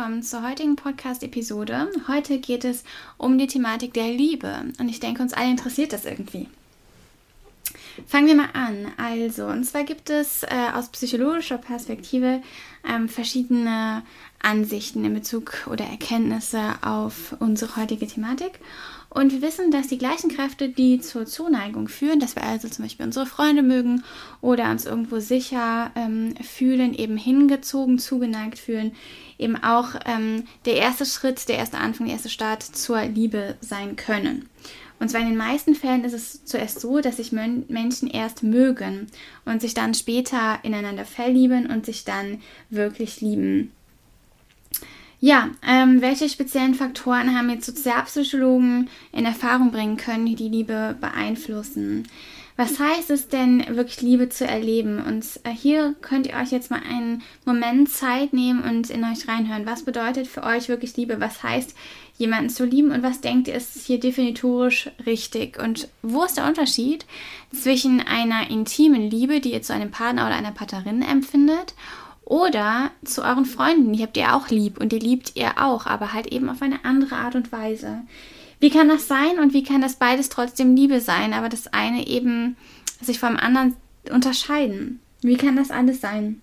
Willkommen zur heutigen Podcast-Episode. Heute geht es um die Thematik der Liebe und ich denke, uns alle interessiert das irgendwie. Fangen wir mal an. Also, und zwar gibt es äh, aus psychologischer Perspektive ähm, verschiedene Ansichten in Bezug oder Erkenntnisse auf unsere heutige Thematik. Und wir wissen, dass die gleichen Kräfte, die zur Zuneigung führen, dass wir also zum Beispiel unsere Freunde mögen oder uns irgendwo sicher ähm, fühlen, eben hingezogen, zugeneigt fühlen, eben auch ähm, der erste Schritt, der erste Anfang, der erste Start zur Liebe sein können. Und zwar in den meisten Fällen ist es zuerst so, dass sich Menschen erst mögen und sich dann später ineinander verlieben und sich dann wirklich lieben. Ja, ähm, welche speziellen Faktoren haben jetzt Sozialpsychologen in Erfahrung bringen können, die die Liebe beeinflussen? Was heißt es denn, wirklich Liebe zu erleben? Und äh, hier könnt ihr euch jetzt mal einen Moment Zeit nehmen und in euch reinhören. Was bedeutet für euch wirklich Liebe? Was heißt, jemanden zu lieben? Und was denkt ihr, ist hier definitorisch richtig? Und wo ist der Unterschied zwischen einer intimen Liebe, die ihr zu einem Partner oder einer Partnerin empfindet, oder zu euren Freunden? Die habt ihr auch lieb und die liebt ihr auch, aber halt eben auf eine andere Art und Weise. Wie kann das sein und wie kann das beides trotzdem Liebe sein, aber das eine eben sich vom anderen unterscheiden? Wie kann das alles sein?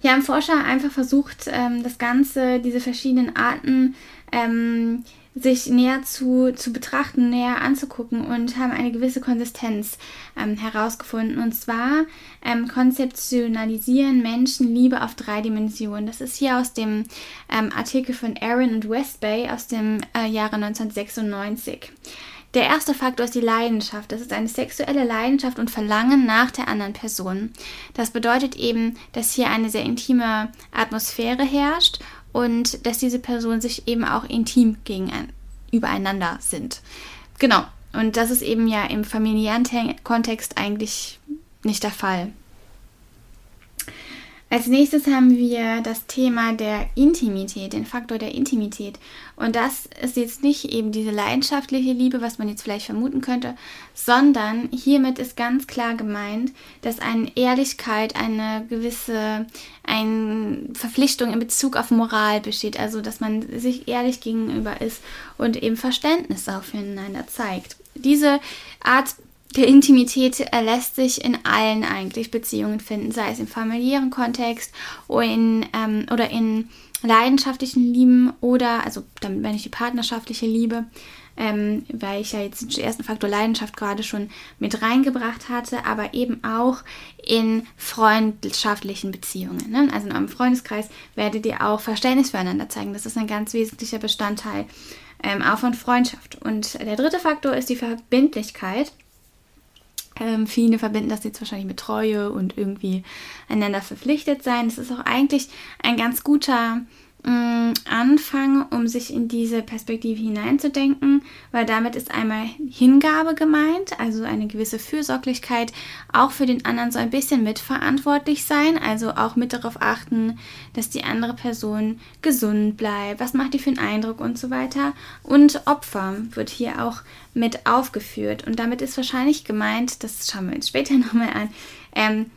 Hier haben Forscher einfach versucht, ähm, das Ganze, diese verschiedenen Arten ähm, sich näher zu, zu betrachten, näher anzugucken und haben eine gewisse Konsistenz ähm, herausgefunden. Und zwar ähm, konzeptionalisieren Menschen Liebe auf drei Dimensionen. Das ist hier aus dem ähm, Artikel von Aaron und Westbay aus dem äh, Jahre 1996. Der erste Faktor ist die Leidenschaft. Das ist eine sexuelle Leidenschaft und Verlangen nach der anderen Person. Das bedeutet eben, dass hier eine sehr intime Atmosphäre herrscht und dass diese Personen sich eben auch intim gegen übereinander sind. Genau. Und das ist eben ja im familiären Kontext eigentlich nicht der Fall. Als nächstes haben wir das Thema der Intimität, den Faktor der Intimität. Und das ist jetzt nicht eben diese leidenschaftliche Liebe, was man jetzt vielleicht vermuten könnte, sondern hiermit ist ganz klar gemeint, dass eine Ehrlichkeit, eine gewisse eine Verpflichtung in Bezug auf Moral besteht. Also, dass man sich ehrlich gegenüber ist und eben Verständnis auch füreinander zeigt. Diese Art der Intimität lässt sich in allen eigentlich Beziehungen finden, sei es im familiären Kontext oder in, ähm, oder in leidenschaftlichen Lieben oder, also damit meine ich die partnerschaftliche Liebe, ähm, weil ich ja jetzt den ersten Faktor Leidenschaft gerade schon mit reingebracht hatte, aber eben auch in freundschaftlichen Beziehungen. Ne? Also in eurem Freundeskreis werdet ihr auch Verständnis füreinander zeigen. Das ist ein ganz wesentlicher Bestandteil ähm, auch von Freundschaft. Und der dritte Faktor ist die Verbindlichkeit. Ähm, viele verbinden das jetzt wahrscheinlich mit Treue und irgendwie einander verpflichtet sein. Das ist auch eigentlich ein ganz guter Mm, anfangen, um sich in diese Perspektive hineinzudenken, weil damit ist einmal Hingabe gemeint, also eine gewisse Fürsorglichkeit, auch für den anderen so ein bisschen mitverantwortlich sein, also auch mit darauf achten, dass die andere Person gesund bleibt, was macht die für einen Eindruck und so weiter. Und Opfer wird hier auch mit aufgeführt. Und damit ist wahrscheinlich gemeint, das schauen wir uns später nochmal an, ähm,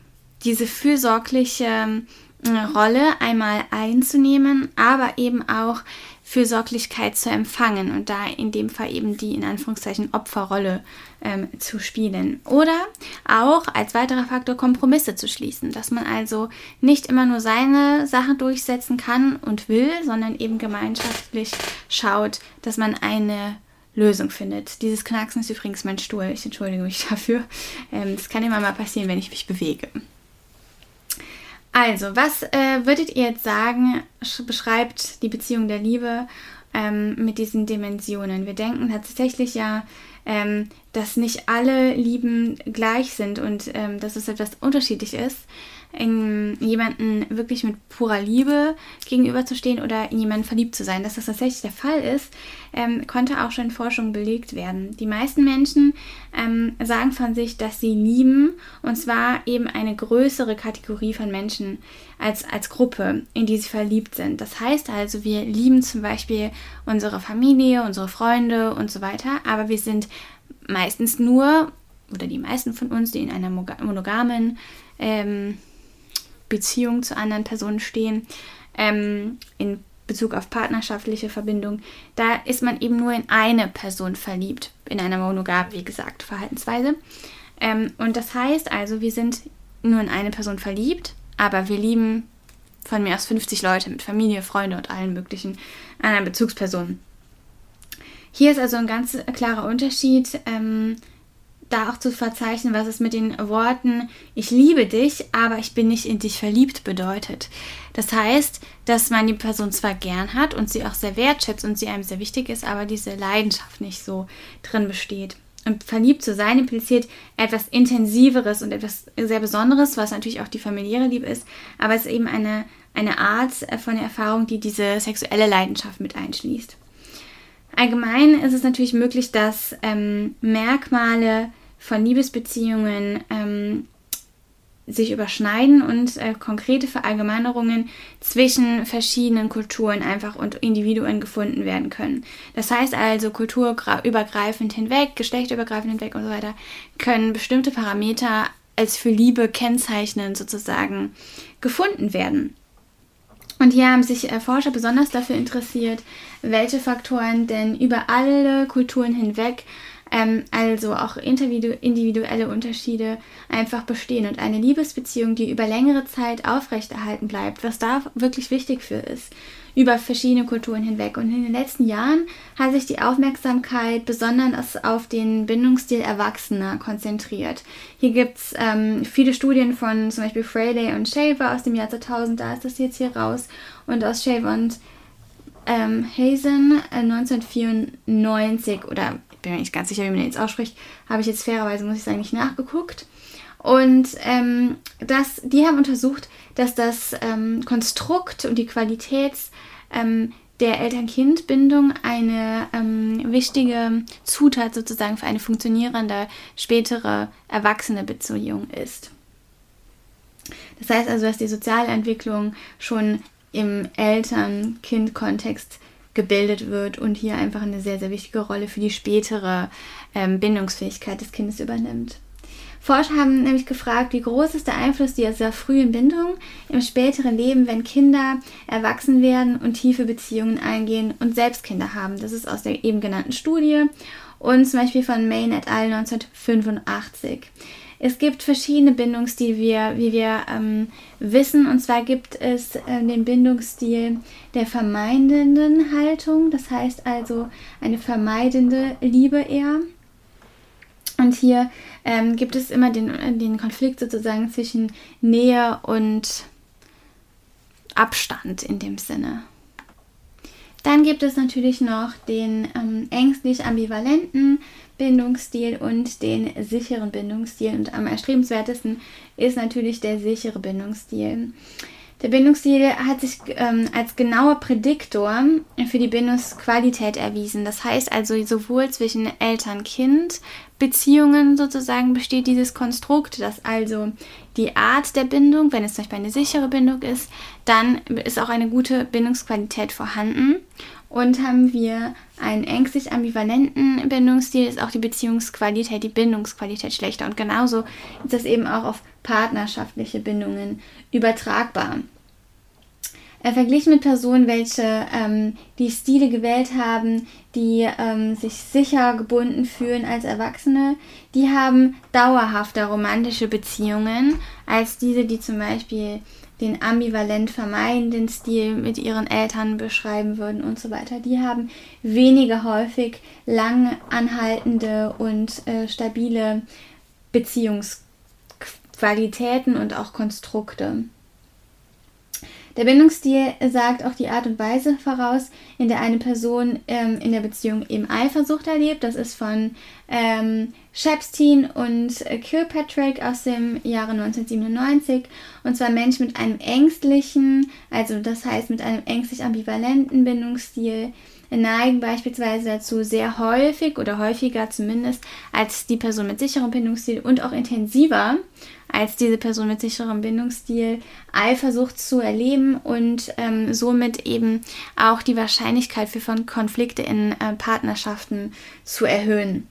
diese fürsorgliche Rolle einmal einzunehmen, aber eben auch Fürsorglichkeit zu empfangen und da in dem Fall eben die in Anführungszeichen Opferrolle ähm, zu spielen. Oder auch als weiterer Faktor Kompromisse zu schließen, dass man also nicht immer nur seine Sachen durchsetzen kann und will, sondern eben gemeinschaftlich schaut, dass man eine Lösung findet. Dieses Knacksen ist übrigens mein Stuhl. Ich entschuldige mich dafür. Ähm, das kann immer mal passieren, wenn ich mich bewege. Also, was äh, würdet ihr jetzt sagen, beschreibt die Beziehung der Liebe ähm, mit diesen Dimensionen? Wir denken tatsächlich ja, ähm, dass nicht alle Lieben gleich sind und ähm, dass es etwas unterschiedlich ist in jemanden wirklich mit purer Liebe gegenüberzustehen oder in jemanden verliebt zu sein. Dass das tatsächlich der Fall ist, ähm, konnte auch schon in Forschung belegt werden. Die meisten Menschen ähm, sagen von sich, dass sie lieben und zwar eben eine größere Kategorie von Menschen als, als Gruppe, in die sie verliebt sind. Das heißt also, wir lieben zum Beispiel unsere Familie, unsere Freunde und so weiter, aber wir sind meistens nur oder die meisten von uns, die in einer monogamen ähm, Beziehung zu anderen Personen stehen, ähm, in Bezug auf partnerschaftliche Verbindung, da ist man eben nur in eine Person verliebt, in einer monogam, wie gesagt, Verhaltensweise. Ähm, und das heißt also, wir sind nur in eine Person verliebt, aber wir lieben von mir aus 50 Leute mit Familie, Freunde und allen möglichen anderen Bezugspersonen. Hier ist also ein ganz klarer Unterschied. Ähm, da auch zu verzeichnen, was es mit den Worten ich liebe dich, aber ich bin nicht in dich verliebt bedeutet. Das heißt, dass man die Person zwar gern hat und sie auch sehr wertschätzt und sie einem sehr wichtig ist, aber diese Leidenschaft nicht so drin besteht. Und verliebt zu sein impliziert etwas Intensiveres und etwas sehr Besonderes, was natürlich auch die familiäre Liebe ist, aber es ist eben eine, eine Art von Erfahrung, die diese sexuelle Leidenschaft mit einschließt. Allgemein ist es natürlich möglich, dass ähm, Merkmale von Liebesbeziehungen ähm, sich überschneiden und äh, konkrete Verallgemeinerungen zwischen verschiedenen Kulturen einfach und Individuen gefunden werden können. Das heißt also, kulturübergreifend hinweg, geschlechterübergreifend hinweg und so weiter, können bestimmte Parameter als für Liebe kennzeichnend sozusagen gefunden werden. Und hier haben sich äh, Forscher besonders dafür interessiert, welche Faktoren denn über alle Kulturen hinweg, ähm, also auch individuelle Unterschiede, einfach bestehen. Und eine Liebesbeziehung, die über längere Zeit aufrechterhalten bleibt, was da wirklich wichtig für ist über verschiedene Kulturen hinweg. Und in den letzten Jahren hat sich die Aufmerksamkeit besonders auf den Bindungsstil Erwachsener konzentriert. Hier gibt es ähm, viele Studien von zum Beispiel Fraley und Shaver aus dem Jahr 2000, da ist das jetzt hier raus, und aus Shaver und ähm, Hazen äh, 1994 oder ich bin mir nicht ganz sicher, wie man den jetzt ausspricht, habe ich jetzt fairerweise, muss ich sagen, nicht nachgeguckt. Und ähm, das, die haben untersucht, dass das ähm, Konstrukt und die Qualität ähm, der Eltern-Kind-Bindung eine ähm, wichtige Zutat sozusagen für eine funktionierende spätere erwachsene Beziehung ist. Das heißt also, dass die soziale Entwicklung schon im Eltern-Kind-Kontext gebildet wird und hier einfach eine sehr, sehr wichtige Rolle für die spätere ähm, Bindungsfähigkeit des Kindes übernimmt. Forscher haben nämlich gefragt, wie groß ist der Einfluss dieser frühen Bindung im späteren Leben, wenn Kinder erwachsen werden und tiefe Beziehungen eingehen und selbst Kinder haben. Das ist aus der eben genannten Studie und zum Beispiel von Main et al. 1985. Es gibt verschiedene Bindungsstile, wie wir, wie wir ähm, wissen. Und zwar gibt es äh, den Bindungsstil der vermeidenden Haltung, das heißt also eine vermeidende Liebe eher. Und hier ähm, gibt es immer den, den Konflikt sozusagen zwischen Nähe und Abstand in dem Sinne. Dann gibt es natürlich noch den ähm, ängstlich ambivalenten Bindungsstil und den sicheren Bindungsstil. Und am erstrebenswertesten ist natürlich der sichere Bindungsstil. Der Bindungsstil hat sich ähm, als genauer Prädiktor für die Bindungsqualität erwiesen. Das heißt also, sowohl zwischen Eltern-Kind-Beziehungen sozusagen besteht dieses Konstrukt, dass also die Art der Bindung, wenn es zum Beispiel eine sichere Bindung ist, dann ist auch eine gute Bindungsqualität vorhanden. Und haben wir einen ängstlich ambivalenten Bindungsstil, ist auch die Beziehungsqualität, die Bindungsqualität schlechter. Und genauso ist das eben auch auf partnerschaftliche Bindungen übertragbar. Er verglichen mit Personen, welche ähm, die Stile gewählt haben, die ähm, sich sicher gebunden fühlen als Erwachsene, die haben dauerhafter romantische Beziehungen als diese, die zum Beispiel den ambivalent vermeidenden Stil mit ihren Eltern beschreiben würden und so weiter. Die haben weniger häufig lang anhaltende und äh, stabile Beziehungsqualitäten und auch Konstrukte. Der Bindungsstil sagt auch die Art und Weise voraus, in der eine Person ähm, in der Beziehung eben Eifersucht erlebt. Das ist von ähm, Shepstein und Kilpatrick aus dem Jahre 1997. Und zwar Menschen mit einem ängstlichen, also das heißt mit einem ängstlich ambivalenten Bindungsstil, neigen beispielsweise dazu, sehr häufig oder häufiger zumindest als die Person mit sicherem Bindungsstil und auch intensiver als diese Person mit sicherem Bindungsstil Eifersucht zu erleben und ähm, somit eben auch die Wahrscheinlichkeit für Konflikte in äh, Partnerschaften zu erhöhen.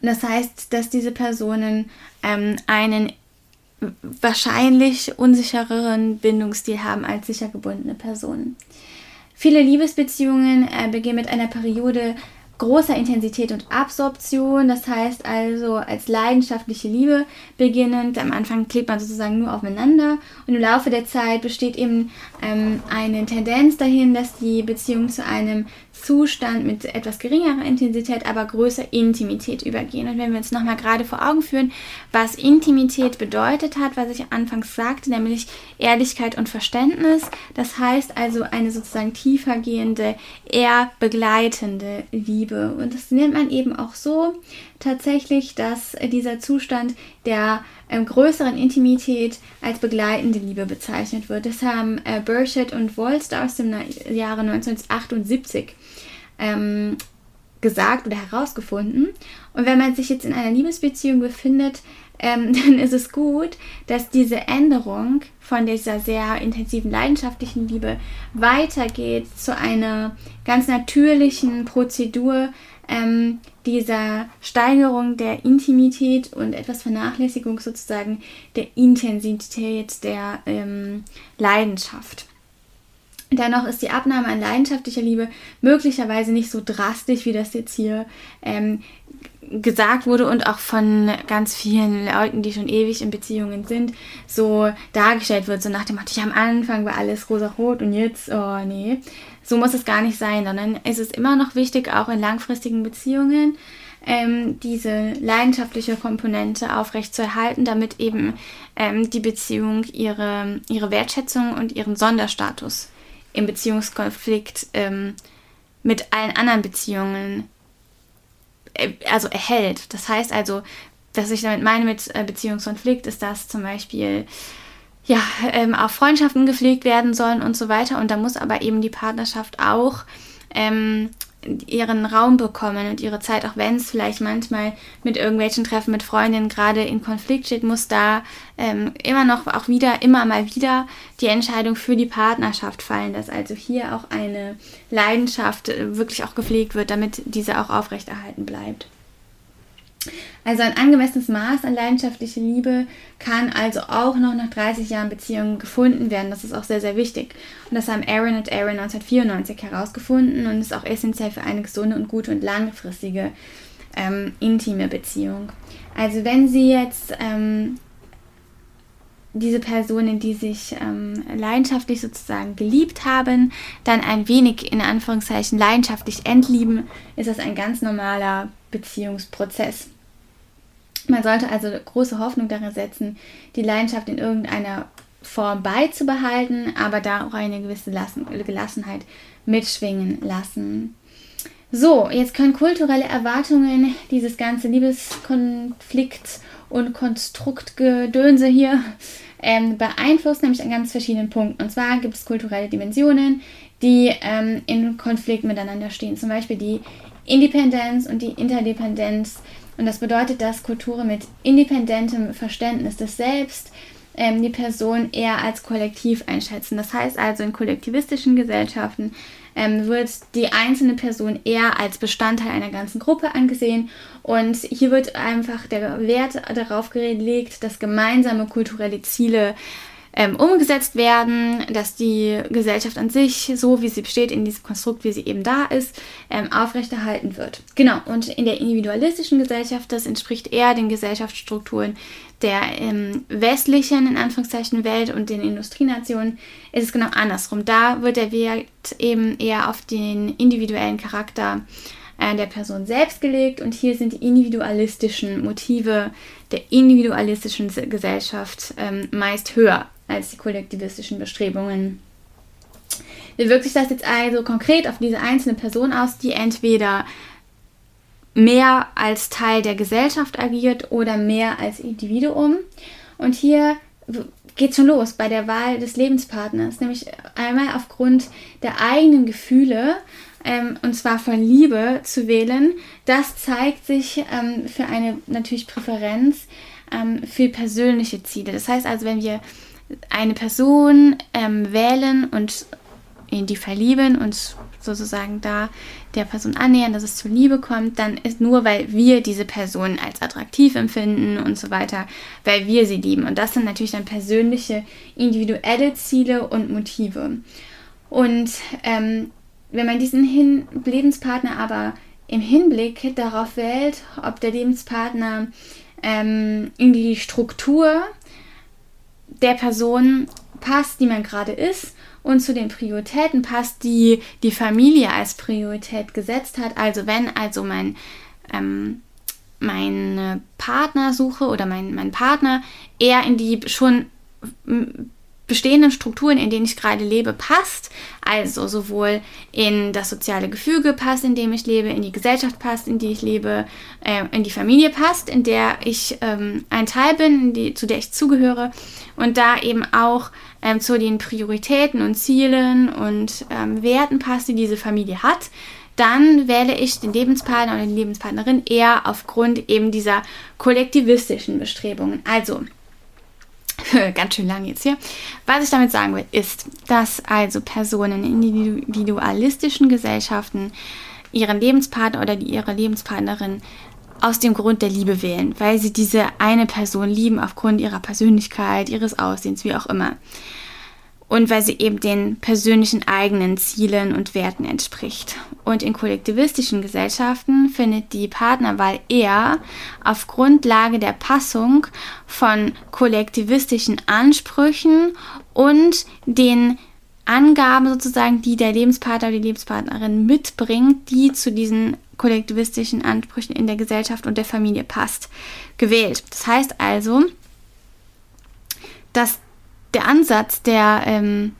Und das heißt, dass diese Personen ähm, einen wahrscheinlich unsichereren Bindungsstil haben als sicher gebundene Personen. Viele Liebesbeziehungen äh, beginnen mit einer Periode großer Intensität und Absorption. Das heißt also als leidenschaftliche Liebe beginnend. Am Anfang klebt man sozusagen nur aufeinander und im Laufe der Zeit besteht eben ähm, eine Tendenz dahin, dass die Beziehung zu einem Zustand mit etwas geringerer Intensität, aber größer Intimität übergehen. Und wenn wir uns nochmal gerade vor Augen führen, was Intimität bedeutet hat, was ich anfangs sagte, nämlich Ehrlichkeit und Verständnis, das heißt also eine sozusagen tiefergehende, eher begleitende Liebe. Und das nennt man eben auch so tatsächlich, dass dieser Zustand der ähm, größeren Intimität als begleitende Liebe bezeichnet wird. Das haben äh, Burchett und Wolster aus dem Jahre 1978 ähm, gesagt oder herausgefunden. Und wenn man sich jetzt in einer Liebesbeziehung befindet, ähm, dann ist es gut, dass diese Änderung von dieser sehr intensiven leidenschaftlichen Liebe weitergeht zu einer ganz natürlichen Prozedur ähm, dieser Steigerung der Intimität und etwas Vernachlässigung sozusagen der Intensität der ähm, Leidenschaft. Dennoch ist die Abnahme an leidenschaftlicher Liebe möglicherweise nicht so drastisch, wie das jetzt hier ähm, gesagt wurde und auch von ganz vielen Leuten, die schon ewig in Beziehungen sind, so dargestellt wird, so nach dem Motto, ja, am Anfang war alles rosa-rot und jetzt, oh nee. So muss es gar nicht sein, sondern es ist immer noch wichtig, auch in langfristigen Beziehungen, ähm, diese leidenschaftliche Komponente aufrechtzuerhalten, damit eben ähm, die Beziehung ihre, ihre Wertschätzung und ihren Sonderstatus im Beziehungskonflikt ähm, mit allen anderen Beziehungen also erhält. Das heißt also, was ich damit meine mit äh, Beziehungskonflikt, ist, dass zum Beispiel ja, ähm, auch Freundschaften gepflegt werden sollen und so weiter. Und da muss aber eben die Partnerschaft auch ähm, ihren Raum bekommen und ihre Zeit, auch wenn es vielleicht manchmal mit irgendwelchen Treffen mit Freundinnen gerade in Konflikt steht, muss da ähm, immer noch auch wieder, immer mal wieder die Entscheidung für die Partnerschaft fallen, dass also hier auch eine Leidenschaft äh, wirklich auch gepflegt wird, damit diese auch aufrechterhalten bleibt. Also ein angemessenes Maß an leidenschaftlicher Liebe kann also auch noch nach 30 Jahren Beziehung gefunden werden. Das ist auch sehr, sehr wichtig. Und das haben Aaron und Aaron 1994 herausgefunden und ist auch essentiell für eine gesunde und gute und langfristige ähm, intime Beziehung. Also wenn Sie jetzt ähm, diese Personen, die sich ähm, leidenschaftlich sozusagen geliebt haben, dann ein wenig in Anführungszeichen leidenschaftlich entlieben, ist das ein ganz normaler Beziehungsprozess. Man sollte also große Hoffnung darin setzen, die Leidenschaft in irgendeiner Form beizubehalten, aber da auch eine gewisse Gelassenheit mitschwingen lassen. So, jetzt können kulturelle Erwartungen dieses ganze Liebeskonflikt und Konstruktgedönse hier ähm, beeinflussen, nämlich an ganz verschiedenen Punkten. Und zwar gibt es kulturelle Dimensionen, die ähm, in Konflikt miteinander stehen. Zum Beispiel die Independenz und die Interdependenz und das bedeutet, dass Kulturen mit independentem Verständnis des Selbst ähm, die Person eher als kollektiv einschätzen. Das heißt also, in kollektivistischen Gesellschaften ähm, wird die einzelne Person eher als Bestandteil einer ganzen Gruppe angesehen. Und hier wird einfach der Wert darauf gelegt, dass gemeinsame kulturelle Ziele ähm, umgesetzt werden, dass die Gesellschaft an sich, so wie sie besteht, in diesem Konstrukt, wie sie eben da ist, ähm, aufrechterhalten wird. Genau, und in der individualistischen Gesellschaft, das entspricht eher den Gesellschaftsstrukturen der ähm, westlichen, in Anführungszeichen, Welt und den Industrienationen, ist es genau andersrum. Da wird der Wert eben eher auf den individuellen Charakter äh, der Person selbst gelegt und hier sind die individualistischen Motive der individualistischen Gesellschaft ähm, meist höher als die kollektivistischen Bestrebungen. Wie wirkt sich das jetzt also konkret auf diese einzelne Person aus, die entweder mehr als Teil der Gesellschaft agiert oder mehr als Individuum? Und hier geht schon los bei der Wahl des Lebenspartners, nämlich einmal aufgrund der eigenen Gefühle, ähm, und zwar von Liebe zu wählen. Das zeigt sich ähm, für eine natürlich Präferenz ähm, für persönliche Ziele. Das heißt also, wenn wir eine Person ähm, wählen und in die verlieben und sozusagen da der Person annähern, dass es zur Liebe kommt, dann ist nur, weil wir diese Person als attraktiv empfinden und so weiter, weil wir sie lieben. Und das sind natürlich dann persönliche, individuelle Ziele und Motive. Und ähm, wenn man diesen Hin Lebenspartner aber im Hinblick darauf wählt, ob der Lebenspartner ähm, in die Struktur der Person passt, die man gerade ist und zu den Prioritäten passt, die die Familie als Priorität gesetzt hat. Also wenn also mein ähm, meine Partnersuche oder mein, mein Partner eher in die schon bestehenden Strukturen, in denen ich gerade lebe, passt. Also sowohl in das soziale Gefüge passt, in dem ich lebe, in die Gesellschaft passt, in die ich lebe, äh, in die Familie passt, in der ich ähm, ein Teil bin, die, zu der ich zugehöre und da eben auch ähm, zu den Prioritäten und Zielen und ähm, Werten passt, die diese Familie hat. Dann wähle ich den Lebenspartner oder die Lebenspartnerin eher aufgrund eben dieser kollektivistischen Bestrebungen. Also, ganz schön lang jetzt hier. Was ich damit sagen will, ist, dass also Personen in individualistischen Gesellschaften ihren Lebenspartner oder ihre Lebenspartnerin aus dem Grund der Liebe wählen, weil sie diese eine Person lieben aufgrund ihrer Persönlichkeit, ihres Aussehens, wie auch immer und weil sie eben den persönlichen eigenen Zielen und Werten entspricht. Und in kollektivistischen Gesellschaften findet die Partnerwahl eher auf Grundlage der Passung von kollektivistischen Ansprüchen und den Angaben sozusagen, die der Lebenspartner oder die Lebenspartnerin mitbringt, die zu diesen kollektivistischen Ansprüchen in der Gesellschaft und der Familie passt, gewählt. Das heißt also, dass der Ansatz der, ähm,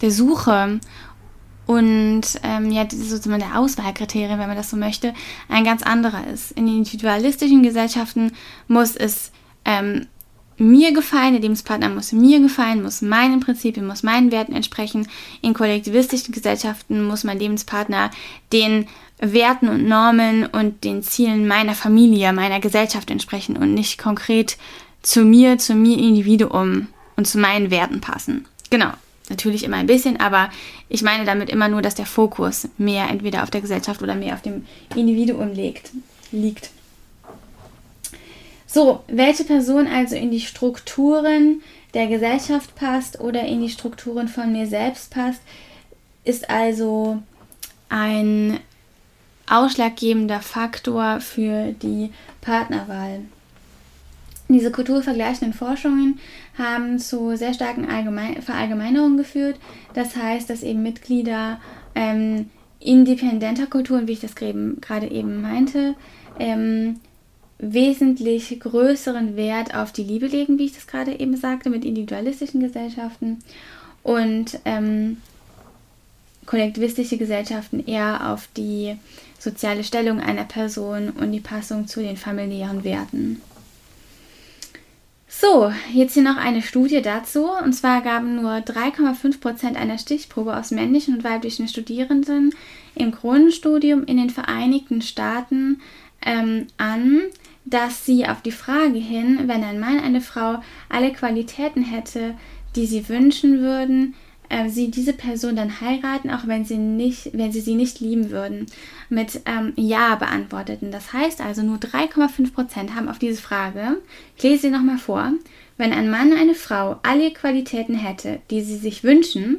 der Suche und ähm, ja, sozusagen der Auswahlkriterien, wenn man das so möchte, ein ganz anderer ist. In individualistischen Gesellschaften muss es ähm, mir gefallen, der Lebenspartner muss mir gefallen, muss meinen Prinzipien, muss meinen Werten entsprechen. In kollektivistischen Gesellschaften muss mein Lebenspartner den Werten und Normen und den Zielen meiner Familie, meiner Gesellschaft entsprechen und nicht konkret zu mir, zu mir Individuum und zu meinen Werten passen. Genau, natürlich immer ein bisschen, aber ich meine damit immer nur, dass der Fokus mehr entweder auf der Gesellschaft oder mehr auf dem Individuum liegt. liegt. So, welche Person also in die Strukturen der Gesellschaft passt oder in die Strukturen von mir selbst passt, ist also ein ausschlaggebender Faktor für die Partnerwahl. Diese kulturvergleichenden Forschungen haben zu sehr starken Allgemein Verallgemeinerungen geführt. Das heißt, dass eben Mitglieder ähm, independenter Kulturen, wie ich das gerade eben meinte, ähm, wesentlich größeren Wert auf die Liebe legen, wie ich das gerade eben sagte, mit individualistischen Gesellschaften und ähm, kollektivistische Gesellschaften eher auf die soziale Stellung einer Person und die Passung zu den familiären Werten. So, jetzt hier noch eine Studie dazu. Und zwar gaben nur 3,5 Prozent einer Stichprobe aus männlichen und weiblichen Studierenden im Grundstudium in den Vereinigten Staaten ähm, an, dass sie auf die Frage hin, wenn ein Mann eine Frau alle Qualitäten hätte, die sie wünschen würden, äh, sie diese Person dann heiraten, auch wenn sie, nicht, wenn sie sie nicht lieben würden, mit ähm, Ja beantworteten. Das heißt also, nur 3,5 Prozent haben auf diese Frage, ich lese sie nochmal vor, wenn ein Mann eine Frau alle Qualitäten hätte, die sie sich wünschen,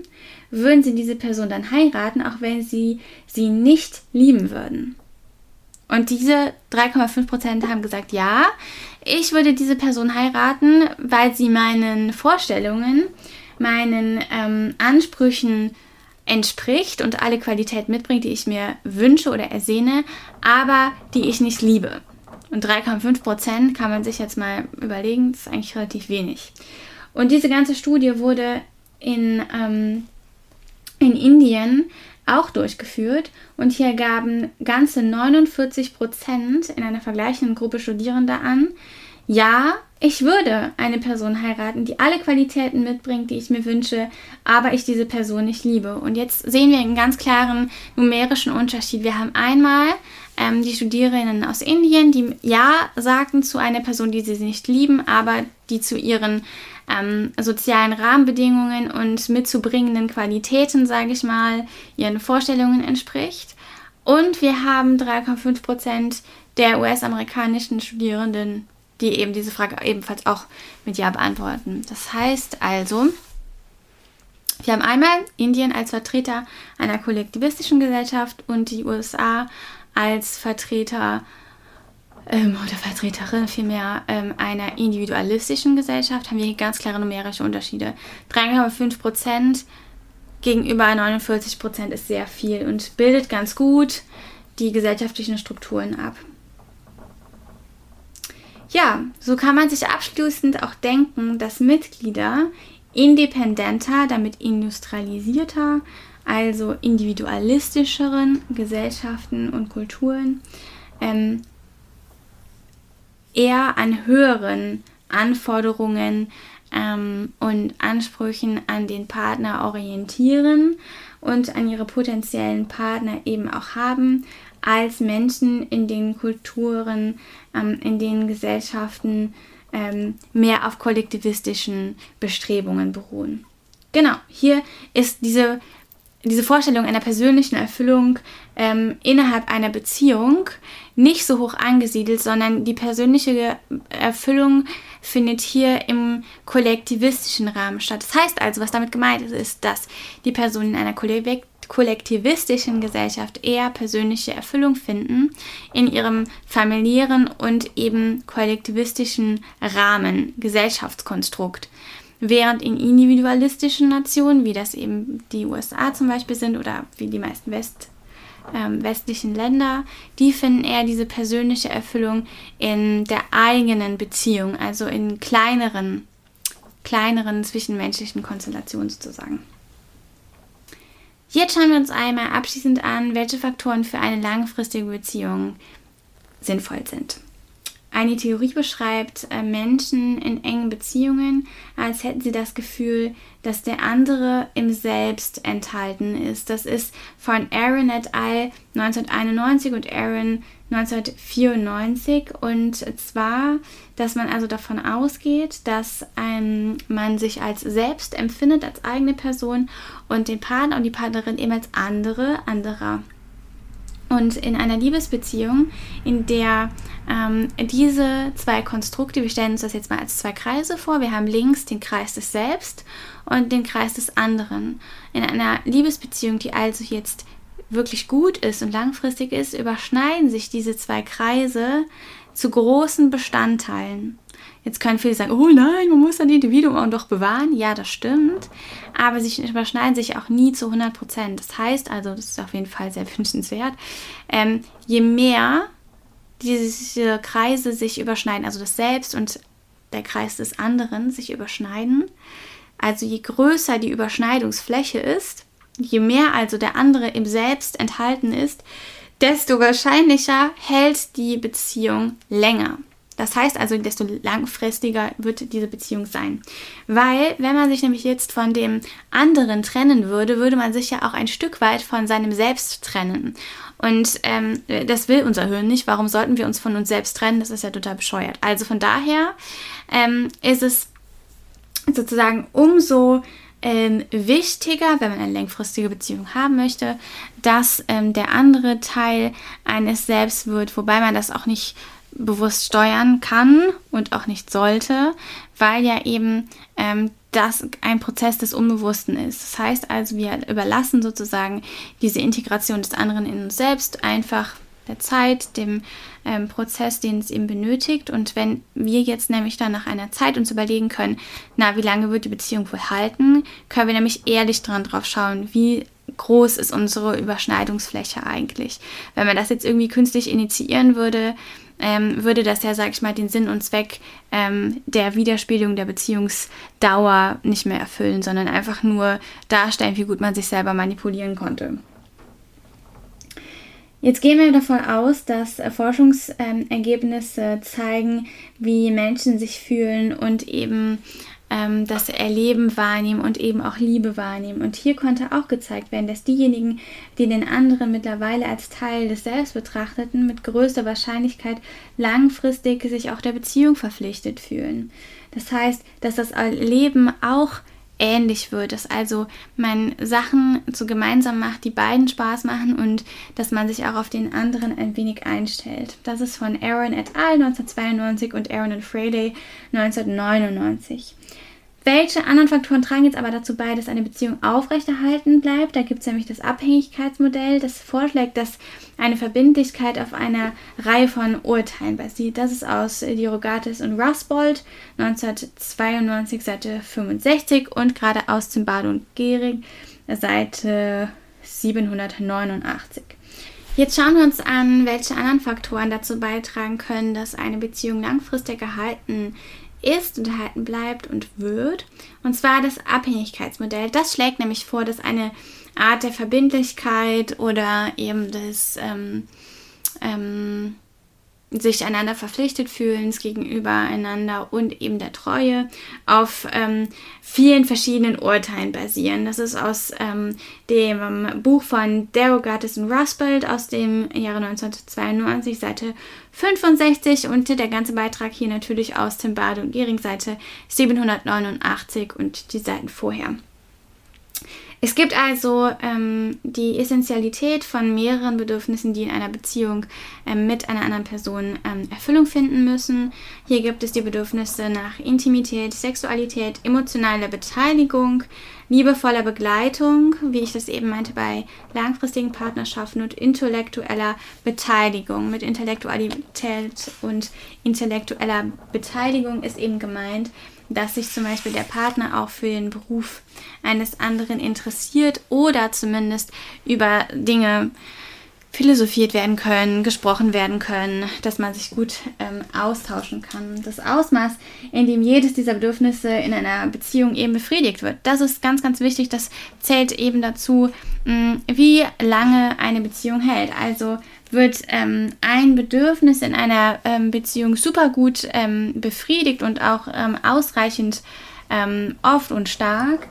würden sie diese Person dann heiraten, auch wenn sie sie nicht lieben würden. Und diese 3,5 Prozent haben gesagt, ja, ich würde diese Person heiraten, weil sie meinen Vorstellungen meinen ähm, Ansprüchen entspricht und alle Qualität mitbringt, die ich mir wünsche oder ersehne, aber die ich nicht liebe. Und 3,5 Prozent kann man sich jetzt mal überlegen, das ist eigentlich relativ wenig. Und diese ganze Studie wurde in, ähm, in Indien auch durchgeführt und hier gaben ganze 49 Prozent in einer vergleichenden Gruppe Studierender an, ja, ich würde eine Person heiraten, die alle Qualitäten mitbringt, die ich mir wünsche, aber ich diese Person nicht liebe. Und jetzt sehen wir einen ganz klaren numerischen Unterschied. Wir haben einmal ähm, die Studierenden aus Indien, die ja sagten zu einer Person, die sie nicht lieben, aber die zu ihren ähm, sozialen Rahmenbedingungen und mitzubringenden Qualitäten, sage ich mal, ihren Vorstellungen entspricht. Und wir haben 3,5 Prozent der US-amerikanischen Studierenden, die eben diese Frage ebenfalls auch mit Ja beantworten. Das heißt also, wir haben einmal Indien als Vertreter einer kollektivistischen Gesellschaft und die USA als Vertreter ähm, oder Vertreterin vielmehr ähm, einer individualistischen Gesellschaft haben wir hier ganz klare numerische Unterschiede. 3,5 Prozent gegenüber 49 Prozent ist sehr viel und bildet ganz gut die gesellschaftlichen Strukturen ab. Ja, so kann man sich abschließend auch denken, dass Mitglieder independenter, damit industrialisierter, also individualistischeren Gesellschaften und Kulturen ähm, eher an höheren Anforderungen ähm, und Ansprüchen an den Partner orientieren und an ihre potenziellen Partner eben auch haben, als Menschen in den Kulturen, ähm, in den Gesellschaften ähm, mehr auf kollektivistischen Bestrebungen beruhen. Genau, hier ist diese diese Vorstellung einer persönlichen Erfüllung ähm, innerhalb einer Beziehung nicht so hoch angesiedelt, sondern die persönliche Erfüllung findet hier im kollektivistischen Rahmen statt. Das heißt also, was damit gemeint ist, ist, dass die Personen in einer kollektivistischen Gesellschaft eher persönliche Erfüllung finden in ihrem familiären und eben kollektivistischen Rahmen, Gesellschaftskonstrukt. Während in individualistischen Nationen, wie das eben die USA zum Beispiel sind oder wie die meisten West, ähm, westlichen Länder, die finden eher diese persönliche Erfüllung in der eigenen Beziehung, also in kleineren, kleineren zwischenmenschlichen Konstellationen sozusagen. Jetzt schauen wir uns einmal abschließend an, welche Faktoren für eine langfristige Beziehung sinnvoll sind. Eine Theorie beschreibt äh, Menschen in engen Beziehungen, als hätten sie das Gefühl, dass der andere im Selbst enthalten ist. Das ist von Aaron et al. 1991 und Aaron 1994. Und zwar, dass man also davon ausgeht, dass ähm, man sich als selbst empfindet, als eigene Person und den Partner und die Partnerin eben als andere, anderer. Und in einer Liebesbeziehung, in der ähm, diese zwei Konstrukte, wir stellen uns das jetzt mal als zwei Kreise vor, wir haben links den Kreis des Selbst und den Kreis des anderen. In einer Liebesbeziehung, die also jetzt wirklich gut ist und langfristig ist, überschneiden sich diese zwei Kreise zu großen Bestandteilen. Jetzt können viele sagen, oh nein, man muss ein Individuum auch doch bewahren. Ja, das stimmt. Aber sie überschneiden sich auch nie zu 100 Prozent. Das heißt also, das ist auf jeden Fall sehr wünschenswert, ähm, je mehr diese Kreise sich überschneiden, also das Selbst und der Kreis des anderen sich überschneiden, also je größer die Überschneidungsfläche ist, je mehr also der andere im Selbst enthalten ist, desto wahrscheinlicher hält die Beziehung länger. Das heißt also, desto langfristiger wird diese Beziehung sein. Weil, wenn man sich nämlich jetzt von dem anderen trennen würde, würde man sich ja auch ein Stück weit von seinem Selbst trennen. Und ähm, das will unser Hirn nicht. Warum sollten wir uns von uns selbst trennen? Das ist ja total bescheuert. Also von daher ähm, ist es sozusagen umso ähm, wichtiger, wenn man eine langfristige Beziehung haben möchte, dass ähm, der andere Teil eines Selbst wird, wobei man das auch nicht bewusst steuern kann und auch nicht sollte, weil ja eben ähm, das ein Prozess des Unbewussten ist. Das heißt also, wir überlassen sozusagen diese Integration des anderen in uns selbst einfach der Zeit, dem ähm, Prozess, den es eben benötigt. Und wenn wir jetzt nämlich dann nach einer Zeit uns überlegen können, na, wie lange wird die Beziehung wohl halten, können wir nämlich ehrlich dran drauf schauen, wie groß ist unsere Überschneidungsfläche eigentlich. Wenn man das jetzt irgendwie künstlich initiieren würde, ähm, würde das ja, sag ich mal, den Sinn und Zweck ähm, der Widerspiegelung der Beziehungsdauer nicht mehr erfüllen, sondern einfach nur darstellen, wie gut man sich selber manipulieren konnte. Jetzt gehen wir davon aus, dass Forschungsergebnisse zeigen, wie Menschen sich fühlen und eben ähm, das Erleben wahrnehmen und eben auch Liebe wahrnehmen. Und hier konnte auch gezeigt werden, dass diejenigen, die den anderen mittlerweile als Teil des Selbst betrachteten, mit größter Wahrscheinlichkeit langfristig sich auch der Beziehung verpflichtet fühlen. Das heißt, dass das Leben auch ähnlich wird, dass also man Sachen so gemeinsam macht, die beiden Spaß machen und dass man sich auch auf den anderen ein wenig einstellt. Das ist von Aaron et al. 1992 und Aaron und Fraley 1999. Welche anderen Faktoren tragen jetzt aber dazu bei, dass eine Beziehung aufrechterhalten bleibt? Da gibt es nämlich das Abhängigkeitsmodell, das vorschlägt, dass eine Verbindlichkeit auf einer Reihe von Urteilen basiert. Das ist aus Diogatis und Rusbold 1992, Seite 65 und gerade aus Zimbardo und Gehring, Seite 789. Jetzt schauen wir uns an, welche anderen Faktoren dazu beitragen können, dass eine Beziehung langfristig erhalten ist und erhalten bleibt und wird. Und zwar das Abhängigkeitsmodell. Das schlägt nämlich vor, dass eine Art der Verbindlichkeit oder eben des ähm, ähm, sich einander verpflichtet fühlen gegenüber einander und eben der Treue auf ähm, vielen verschiedenen Urteilen basieren. Das ist aus ähm, dem Buch von Derogatis und Rusbelt aus dem Jahre 1992, Seite 65 und der ganze Beitrag hier natürlich aus Tim Bade und Gehring, Seite 789 und die Seiten vorher. Es gibt also ähm, die Essentialität von mehreren Bedürfnissen, die in einer Beziehung ähm, mit einer anderen Person ähm, Erfüllung finden müssen. Hier gibt es die Bedürfnisse nach Intimität, Sexualität, emotionaler Beteiligung, liebevoller Begleitung, wie ich das eben meinte bei langfristigen Partnerschaften und intellektueller Beteiligung. Mit Intellektualität und intellektueller Beteiligung ist eben gemeint, dass sich zum Beispiel der Partner auch für den Beruf eines anderen interessiert oder zumindest über Dinge philosophiert werden können, gesprochen werden können, dass man sich gut ähm, austauschen kann. Das Ausmaß, in dem jedes dieser Bedürfnisse in einer Beziehung eben befriedigt wird, das ist ganz, ganz wichtig. Das zählt eben dazu, mh, wie lange eine Beziehung hält. Also wird ähm, ein Bedürfnis in einer ähm, Beziehung super gut ähm, befriedigt und auch ähm, ausreichend ähm, oft und stark,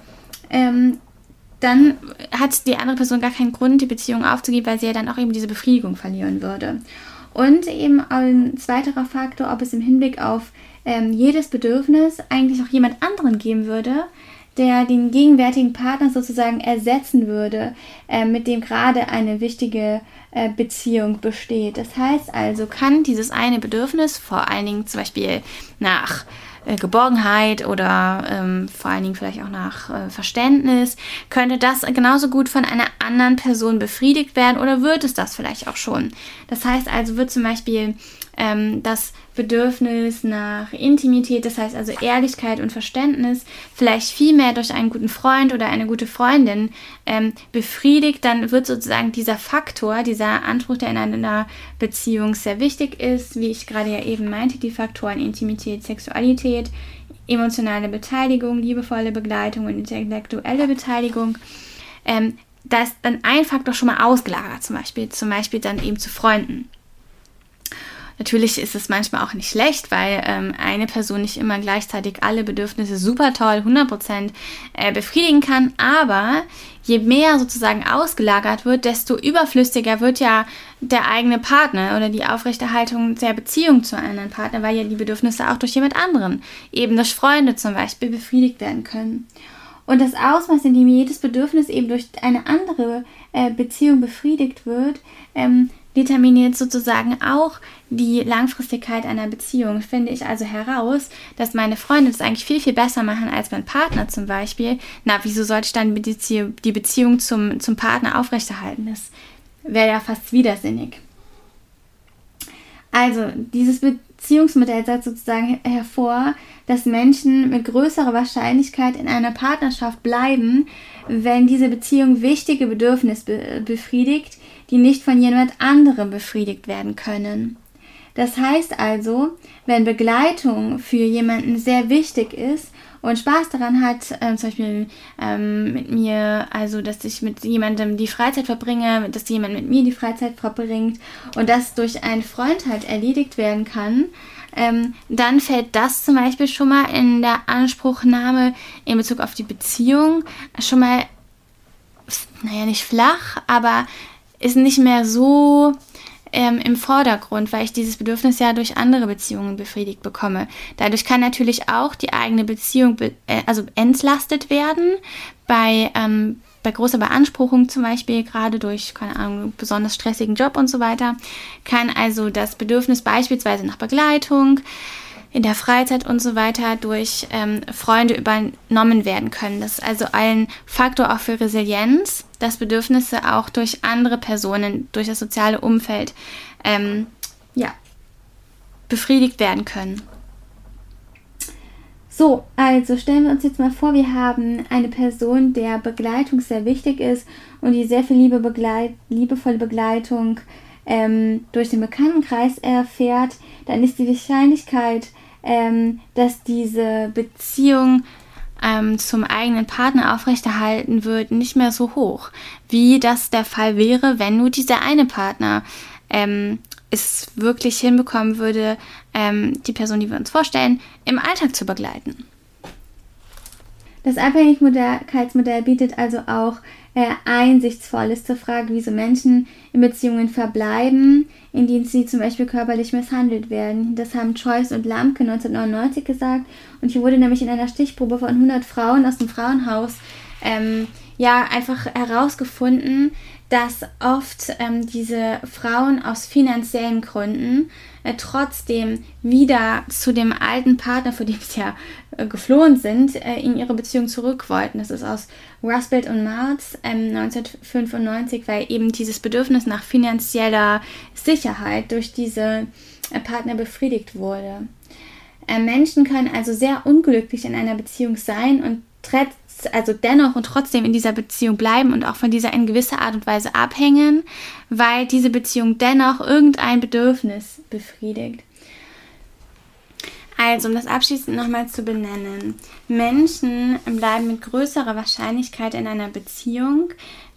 dann hat die andere Person gar keinen Grund, die Beziehung aufzugeben, weil sie ja dann auch eben diese Befriedigung verlieren würde. Und eben ein zweiterer Faktor, ob es im Hinblick auf jedes Bedürfnis eigentlich auch jemand anderen geben würde, der den gegenwärtigen Partner sozusagen ersetzen würde, äh, mit dem gerade eine wichtige äh, Beziehung besteht. Das heißt also, kann dieses eine Bedürfnis, vor allen Dingen zum Beispiel nach äh, Geborgenheit oder ähm, vor allen Dingen vielleicht auch nach äh, Verständnis, könnte das genauso gut von einer anderen Person befriedigt werden oder wird es das vielleicht auch schon. Das heißt also, wird zum Beispiel ähm, das Bedürfnis nach Intimität, das heißt also Ehrlichkeit und Verständnis, vielleicht viel mehr durch einen guten Freund oder eine gute Freundin ähm, befriedigt, dann wird sozusagen dieser Faktor, dieser Anspruch, der in einer Beziehung sehr wichtig ist, wie ich gerade ja eben meinte, die Faktoren Intimität, Sexualität, emotionale Beteiligung, liebevolle Begleitung und intellektuelle Beteiligung, ähm, da ist dann ein Faktor schon mal ausgelagert, zum Beispiel, zum Beispiel dann eben zu Freunden. Natürlich ist es manchmal auch nicht schlecht, weil ähm, eine Person nicht immer gleichzeitig alle Bedürfnisse super toll, 100% äh, befriedigen kann. Aber je mehr sozusagen ausgelagert wird, desto überflüssiger wird ja der eigene Partner oder die Aufrechterhaltung der Beziehung zu einem anderen Partner, weil ja die Bedürfnisse auch durch jemand anderen, eben durch Freunde zum Beispiel, befriedigt werden können. Und das Ausmaß, in dem jedes Bedürfnis eben durch eine andere äh, Beziehung befriedigt wird, ähm, determiniert sozusagen auch die Langfristigkeit einer Beziehung. Finde ich also heraus, dass meine Freunde das eigentlich viel, viel besser machen als mein Partner zum Beispiel. Na, wieso sollte ich dann die Beziehung zum, zum Partner aufrechterhalten? Das wäre ja fast widersinnig. Also, dieses Beziehungsmodell setzt sozusagen hervor, dass Menschen mit größerer Wahrscheinlichkeit in einer Partnerschaft bleiben, wenn diese Beziehung wichtige Bedürfnisse befriedigt, die nicht von jemand anderem befriedigt werden können. Das heißt also, wenn Begleitung für jemanden sehr wichtig ist und Spaß daran hat, äh, zum Beispiel ähm, mit mir, also dass ich mit jemandem die Freizeit verbringe, dass jemand mit mir die Freizeit verbringt und das durch einen Freund halt erledigt werden kann, ähm, dann fällt das zum Beispiel schon mal in der Anspruchnahme in Bezug auf die Beziehung schon mal, naja, nicht flach, aber ist nicht mehr so ähm, im Vordergrund, weil ich dieses Bedürfnis ja durch andere Beziehungen befriedigt bekomme. Dadurch kann natürlich auch die eigene Beziehung äh, also entlastet werden bei, ähm, bei großer Beanspruchung zum Beispiel, gerade durch, keine Ahnung, besonders stressigen Job und so weiter, kann also das Bedürfnis beispielsweise nach Begleitung, in der Freizeit und so weiter durch ähm, Freunde übernommen werden können. Das ist also ein Faktor auch für Resilienz, dass Bedürfnisse auch durch andere Personen, durch das soziale Umfeld ähm, ja, befriedigt werden können. So, also stellen wir uns jetzt mal vor, wir haben eine Person, der Begleitung sehr wichtig ist und die sehr viel Liebe begleit, liebevolle Begleitung ähm, durch den Bekanntenkreis erfährt, dann ist die Wahrscheinlichkeit, ähm, dass diese Beziehung ähm, zum eigenen Partner aufrechterhalten wird, nicht mehr so hoch, wie das der Fall wäre, wenn nur dieser eine Partner ähm, es wirklich hinbekommen würde, ähm, die Person, die wir uns vorstellen, im Alltag zu begleiten. Das Abhängigkeitsmodell bietet also auch äh, einsichtsvolles zur Frage, wieso Menschen in Beziehungen verbleiben, in denen sie zum Beispiel körperlich misshandelt werden. Das haben Joyce und Lamke 1999 gesagt und hier wurde nämlich in einer Stichprobe von 100 Frauen aus dem Frauenhaus ähm, ja einfach herausgefunden, dass oft ähm, diese Frauen aus finanziellen Gründen äh, trotzdem wieder zu dem alten Partner, vor dem sie ja äh, geflohen sind, äh, in ihre Beziehung zurück wollten. Das ist aus Rusbelt und Marz ähm, 1995, weil eben dieses Bedürfnis nach finanzieller Sicherheit durch diese äh, Partner befriedigt wurde. Äh, Menschen können also sehr unglücklich in einer Beziehung sein und also dennoch und trotzdem in dieser Beziehung bleiben und auch von dieser in gewisser Art und Weise abhängen, weil diese Beziehung dennoch irgendein Bedürfnis befriedigt. Also, um das abschließend nochmal zu benennen. Menschen bleiben mit größerer Wahrscheinlichkeit in einer Beziehung,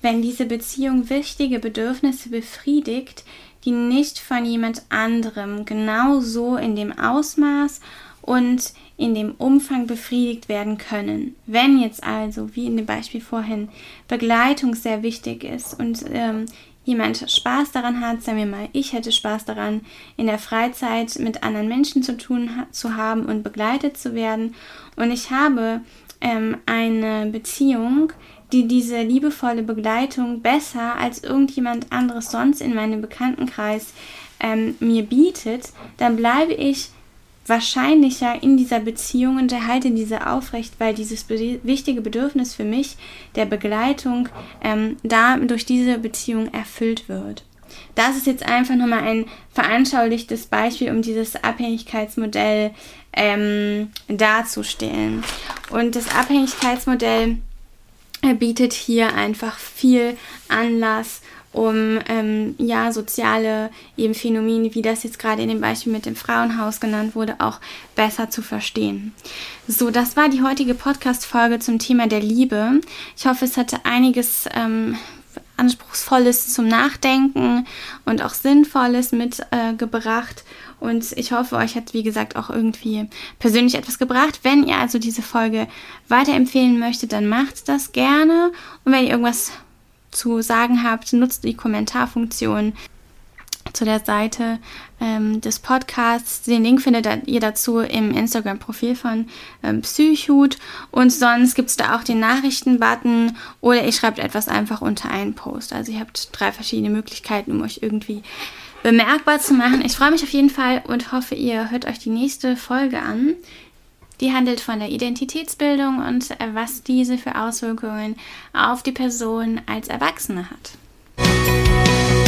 wenn diese Beziehung wichtige Bedürfnisse befriedigt, die nicht von jemand anderem genauso in dem Ausmaß und in dem Umfang befriedigt werden können. Wenn jetzt also, wie in dem Beispiel vorhin, Begleitung sehr wichtig ist und ähm, jemand Spaß daran hat, sagen wir mal, ich hätte Spaß daran, in der Freizeit mit anderen Menschen zu tun ha zu haben und begleitet zu werden und ich habe ähm, eine Beziehung, die diese liebevolle Begleitung besser als irgendjemand anderes sonst in meinem Bekanntenkreis ähm, mir bietet, dann bleibe ich wahrscheinlicher in dieser Beziehung und erhalte diese aufrecht, weil dieses be wichtige Bedürfnis für mich der Begleitung ähm, da durch diese Beziehung erfüllt wird. Das ist jetzt einfach nochmal ein veranschaulichtes Beispiel, um dieses Abhängigkeitsmodell ähm, darzustellen. Und das Abhängigkeitsmodell äh, bietet hier einfach viel Anlass um ähm, ja soziale eben Phänomene, wie das jetzt gerade in dem Beispiel mit dem Frauenhaus genannt wurde, auch besser zu verstehen. So, das war die heutige Podcast-Folge zum Thema der Liebe. Ich hoffe, es hatte einiges ähm, Anspruchsvolles zum Nachdenken und auch Sinnvolles mitgebracht. Äh, und ich hoffe, euch hat, wie gesagt, auch irgendwie persönlich etwas gebracht. Wenn ihr also diese Folge weiterempfehlen möchtet, dann macht das gerne. Und wenn ihr irgendwas zu sagen habt, nutzt die Kommentarfunktion zu der Seite ähm, des Podcasts. Den Link findet ihr dazu im Instagram-Profil von ähm, Psychut. Und sonst gibt es da auch den Nachrichten-Button oder ihr schreibt etwas einfach unter einen Post. Also ihr habt drei verschiedene Möglichkeiten, um euch irgendwie bemerkbar zu machen. Ich freue mich auf jeden Fall und hoffe, ihr hört euch die nächste Folge an. Die handelt von der Identitätsbildung und äh, was diese für Auswirkungen auf die Person als Erwachsene hat.